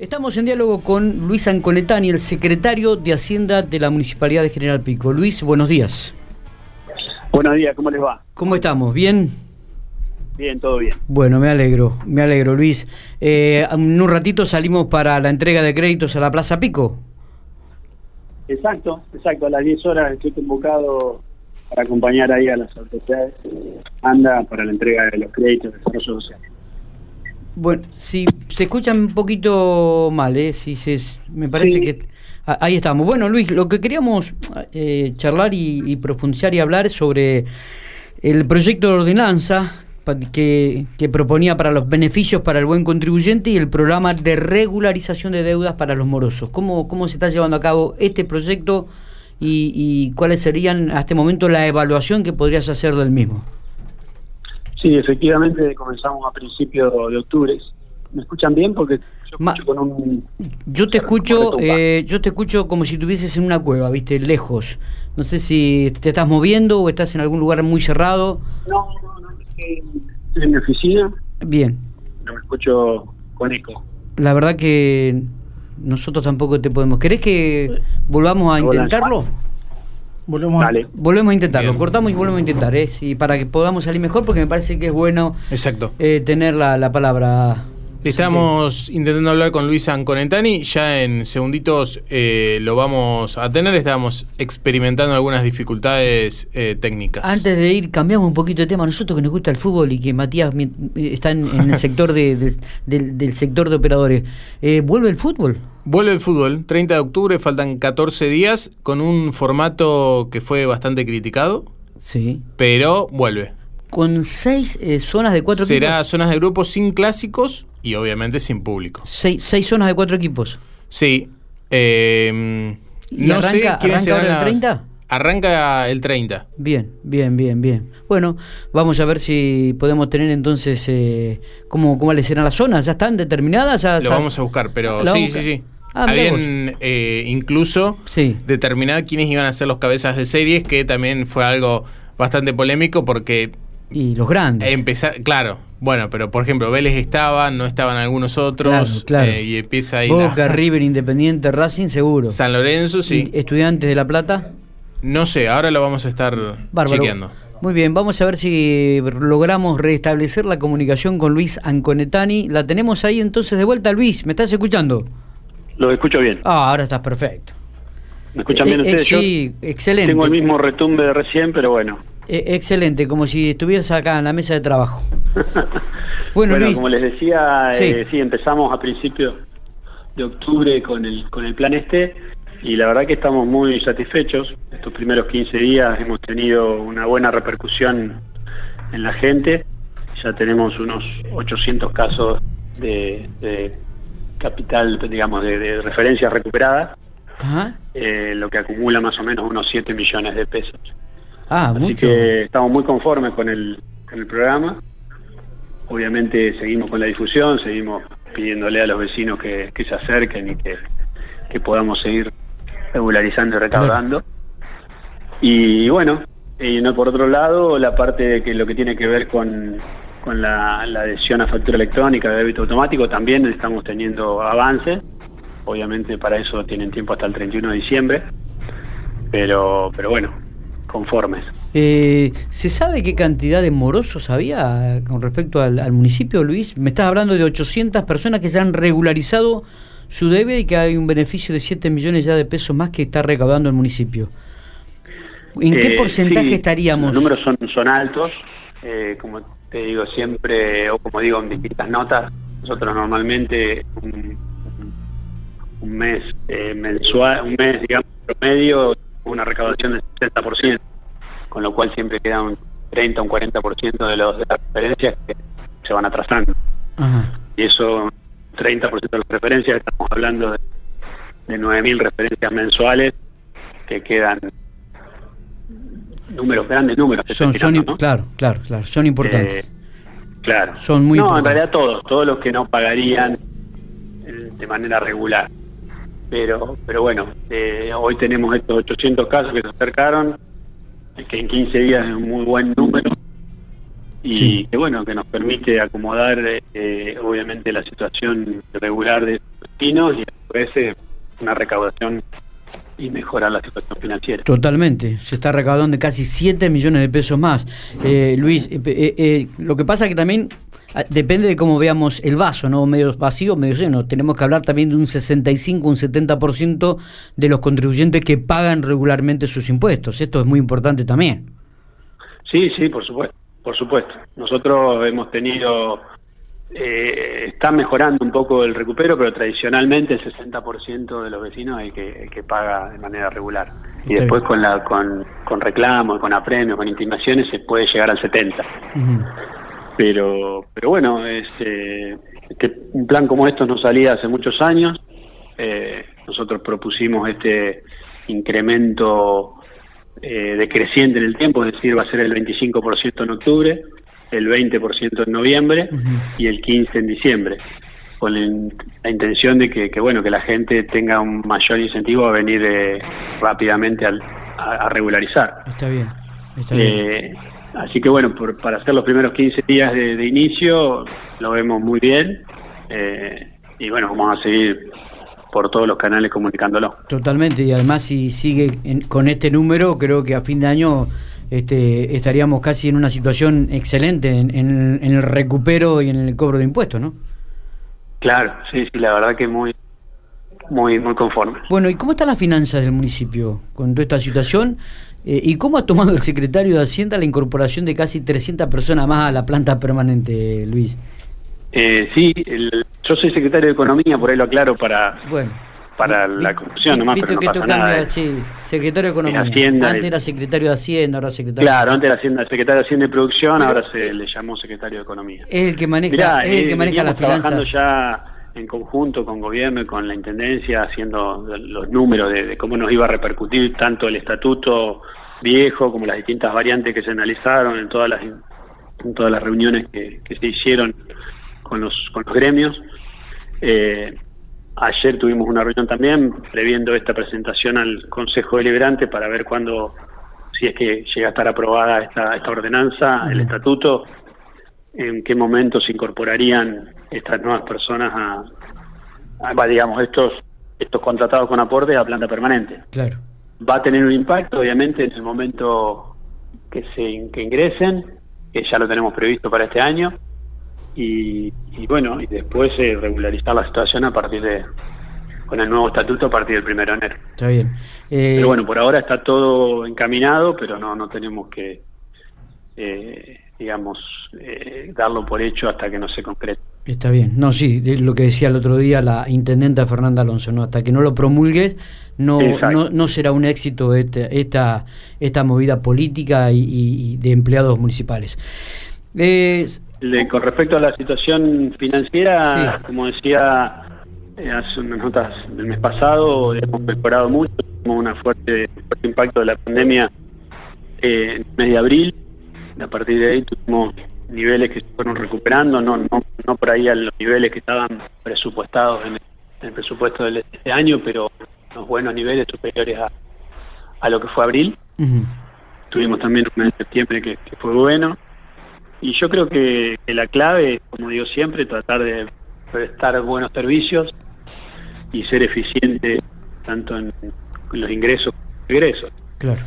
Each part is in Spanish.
Estamos en diálogo con Luis Anconetani, el secretario de Hacienda de la Municipalidad de General Pico. Luis, buenos días. Buenos días, ¿cómo les va? ¿Cómo estamos? ¿Bien? Bien, todo bien. Bueno, me alegro, me alegro, Luis. Eh, en un ratito salimos para la entrega de créditos a la Plaza Pico. Exacto, exacto. A las 10 horas estoy convocado para acompañar ahí a las autoridades. Anda para la entrega de los créditos de desarrollo social. Bueno, si se escucha un poquito mal, ¿eh? Si se, me parece que... Ahí estamos. Bueno, Luis, lo que queríamos eh, charlar y, profundizar y hablar es sobre el proyecto de ordenanza que, que, proponía para los beneficios para el buen contribuyente y el programa de regularización de deudas para los morosos. ¿Cómo, cómo se está llevando a cabo este proyecto y, y cuáles serían a este momento la evaluación que podrías hacer del mismo? Sí, efectivamente comenzamos a principios de octubre. ¿Me escuchan bien? Porque yo, con un... yo te escucho, eh, yo te escucho como si estuvieses en una cueva, viste, lejos. No sé si te estás moviendo o estás en algún lugar muy cerrado. No, no, no, estoy en mi oficina. Bien. No me escucho con eco. La verdad que nosotros tampoco te podemos. ¿Querés que volvamos a intentarlo? Volvemos, a, volvemos a intentarlo, cortamos y volvemos a intentar, ¿eh? para que podamos salir mejor, porque me parece que es bueno Exacto. Eh, tener la, la palabra Estamos intentando hablar con Luisa Anconetani, ya en segunditos eh, lo vamos a tener, estamos experimentando algunas dificultades eh, técnicas. Antes de ir, cambiamos un poquito de tema, nosotros que nos gusta el fútbol y que Matías está en, el sector de, del, sector de operadores, eh, ¿vuelve el fútbol? Vuelve el fútbol, 30 de octubre, faltan 14 días, con un formato que fue bastante criticado, sí. pero vuelve. Con seis zonas de cuatro Será zonas de grupos sin clásicos y obviamente sin público. Seis, seis zonas de cuatro equipos. Sí. Eh, no arranca, sé ¿arranca ahora el 30? Arranca el 30. Bien, bien, bien, bien. Bueno, vamos a ver si podemos tener entonces eh, cómo, cómo les serán las zonas. ¿Ya están determinadas? ¿Ya, Lo vamos a buscar, pero sí, sí, sí. Ah, Habían eh, incluso sí. determinado quiénes iban a ser los cabezas de series, que también fue algo bastante polémico porque... Y los grandes. Empezar, claro, bueno, pero por ejemplo, Vélez estaba, no estaban algunos otros. Claro, eh, y empieza ahí. Boca, River, Independiente, Racing, seguro. San Lorenzo, sí. ¿Estudiantes de La Plata? No sé, ahora lo vamos a estar chequeando. Muy bien, vamos a ver si logramos restablecer la comunicación con Luis Anconetani. La tenemos ahí entonces de vuelta, Luis. ¿Me estás escuchando? Lo escucho bien. Ah, ahora estás perfecto. ¿Me escuchan bien eh, eh, ustedes? sí, excelente. Tengo el mismo retumbe de recién, pero bueno. E, excelente, como si estuvieras acá en la mesa de trabajo. bueno, como les decía, eh, sí. empezamos a principios de octubre con el, con el plan este y la verdad que estamos muy satisfechos. Estos primeros 15 días hemos tenido una buena repercusión en la gente. Ya tenemos unos 800 casos de, capital, digamos, de, referencias recuperadas, eh, lo que acumula más o menos unos 7 millones de pesos. Ah, Así que estamos muy conformes con el, con el programa. Obviamente seguimos con la difusión, seguimos pidiéndole a los vecinos que, se acerquen y que, podamos seguir regularizando y recaudando. Y, bueno, y no por otro lado, la parte de que lo que tiene que ver con, con la, la adhesión a factura electrónica de débito automático, también estamos teniendo avances. Obviamente para eso tienen tiempo hasta el 31 de diciembre. Pero, pero bueno, conformes. Eh, ¿Se sabe qué cantidad de morosos había con respecto al, municipio, Luis? Me estás hablando de 800 personas que se han regularizado su debe y que hay un beneficio de 7 millones ya de pesos más que está recaudando el municipio. ¿En qué eh, porcentaje estaríamos? Los números son, son altos, eh, como te digo siempre, o como digo en distintas notas, nosotros normalmente un, un mes mensual, un mes, digamos, promedio, una recaudación del 60%, con lo cual siempre queda un 30 o un 40% de, los, de las referencias que se van atrasando. Y eso, 30% de las referencias, estamos hablando de, de 9.000 referencias mensuales que quedan números, grandes números. son, Claro, claro, claro, son importantes. Eh, claro. Son muy no, en realidad todos, todos los que no pagarían eh, de manera regular pero pero bueno, eh, hoy tenemos estos 800 casos que se acercaron, que en 15 días es un muy buen número y que bueno, que nos permite acomodar eh, obviamente la situación regular de vecinos y después eh, una recaudación y mejorar la situación financiera. Totalmente, se está recaudando casi 7 millones de pesos más. Eh, Luis, eh, eh, lo que pasa que también ah, depende de cómo veamos el vaso, ¿no? Medio vacío, medio lleno. Tenemos que hablar también de un 65, un 70% de los contribuyentes que pagan regularmente sus impuestos. Esto es muy importante también. Sí, sí, por supuesto, por supuesto. Nosotros hemos tenido eh, está mejorando un poco el recupero, pero tradicionalmente el 60% de los vecinos hay que, que paga de manera regular. Y después con la con, con reclamos, con apremios, con intimaciones se puede llegar al 70%. Pero pero bueno, es, eh, este, un plan como esto no salía hace muchos años. Eh, nosotros propusimos este incremento eh, decreciente en el tiempo, es decir, va a ser el 25% en octubre el 20% en noviembre y el 15% en diciembre, con la intención de que, bueno que la gente tenga un mayor incentivo a venir eh, rápidamente a, regularizar. Está bien. Eh, así que bueno, para hacer los primeros 15 días de, inicio lo vemos muy bien eh, y bueno, vamos a seguir por todos los canales comunicándolo. Totalmente, y además si sigue con este número, creo que a fin de año este, estaríamos casi en una situación excelente en, el recupero y en el cobro de impuestos, ¿no? Claro, sí, sí, la verdad que muy, muy, muy conforme. Bueno, ¿y cómo están las finanzas del municipio con toda esta situación? Eh, ¿Y cómo ha tomado el secretario de Hacienda la incorporación de casi 300 personas más a la planta permanente, Luis? Eh, sí, yo soy secretario de Economía, por ahí lo aclaro para... Bueno para la corrupción nomás, pero no pasa nada. Sí, secretario de Economía. antes era secretario de Hacienda, ahora secretario Claro, antes era Hacienda, secretario de Hacienda y Producción, ahora se le llamó secretario de Economía. Es el que maneja, es el que eh, maneja las finanzas. trabajando ya en conjunto con gobierno y con la intendencia, haciendo los números de, cómo nos iba a repercutir tanto el estatuto viejo como las distintas variantes que se analizaron en todas las en todas las reuniones que, que se hicieron con los con los gremios. Eh, Ayer tuvimos una reunión también previendo esta presentación al Consejo Deliberante para ver cuándo, si es que llega a estar aprobada esta, esta ordenanza, el estatuto, en qué momento se incorporarían estas nuevas personas a, digamos, estos estos contratados con aporte a planta permanente. Claro. Va a tener un impacto, obviamente, en el momento que se que ingresen, que ya lo tenemos previsto para este año y, bueno, y después eh, regularizar la situación a partir de, con el nuevo estatuto a partir del primero de enero. Está bien. Eh, pero bueno, por ahora está todo encaminado, pero no, no tenemos que, eh, digamos, eh, darlo por hecho hasta que no se concrete. Está bien. No, sí, lo que decía el otro día la intendenta Fernanda Alonso, ¿no? Hasta que no lo promulgues, no, no, no, será un éxito esta, esta, esta movida política y, de empleados municipales. Eh, con respecto a la situación financiera, como decía eh, hace unas notas del mes pasado, hemos mejorado mucho, tuvimos un fuerte, fuerte impacto de la pandemia eh, en el mes de abril, a partir de ahí tuvimos niveles que se fueron recuperando, no, no, no por ahí a los niveles que estaban presupuestados en el, presupuesto de este año, pero unos buenos niveles superiores a, a lo que fue abril. Tuvimos también un mes de septiembre que fue bueno y yo creo que, la clave, como digo siempre, tratar de prestar buenos servicios y ser eficiente tanto en, los ingresos como en los egresos. Claro.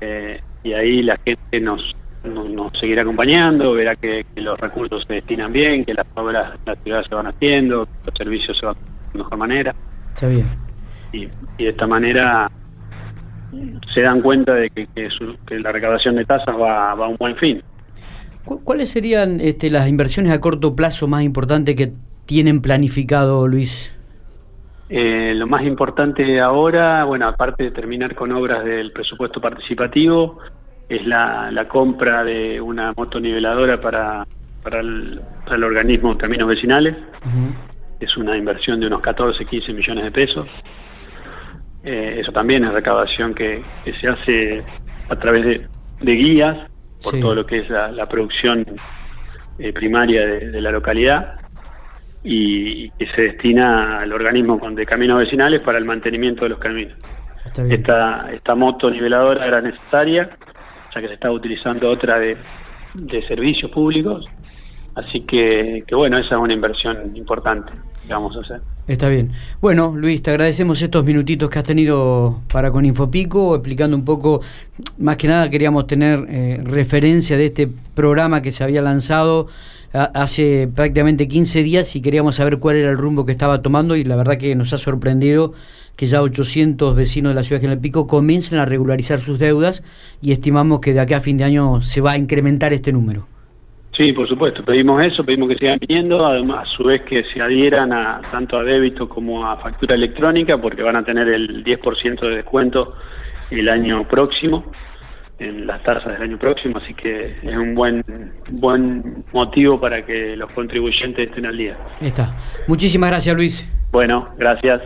Eh, y ahí la gente nos, nos, seguirá acompañando, verá que, los recursos se destinan bien, que las obras de la ciudad se van haciendo, que los servicios se van de mejor manera. Está bien. Y, de esta manera se dan cuenta de que, que, la recaudación de tasas va, va a un buen fin. ¿Cuáles serían este, las inversiones a corto plazo más importantes que tienen planificado, Luis? Eh, lo más importante ahora, bueno, aparte de terminar con obras del presupuesto participativo, es la, compra de una motoniveladora para, para, el, organismo Caminos Vecinales. Es una inversión de unos 14, 15 millones de pesos. Eh, eso también es recaudación que, se hace a través de, de guías por todo lo que es la, producción eh, primaria de, la localidad y, que se destina al organismo de caminos vecinales para el mantenimiento de los caminos. Esta, esta moto niveladora era necesaria, ya que se estaba utilizando otra de, servicios públicos, Así que, bueno, esa es una inversión importante que vamos a hacer. Está bien. Bueno, Luis, te agradecemos estos minutitos que has tenido para con Infopico, explicando un poco, más que nada queríamos tener eh, referencia de este programa que se había lanzado hace prácticamente 15 días y queríamos saber cuál era el rumbo que estaba tomando y la verdad que nos ha sorprendido que ya 800 vecinos de la ciudad de General Pico comiencen a regularizar sus deudas y estimamos que de aquí a fin de año se va a incrementar este número. Sí, por supuesto, pedimos eso, pedimos que sigan viniendo, además a su vez que se adhieran a, tanto a débito como a factura electrónica porque van a tener el 10% de descuento el año próximo en las tasas del año próximo, así que es un buen buen motivo para que los contribuyentes estén al día. Está. Muchísimas gracias, Luis. Bueno, gracias.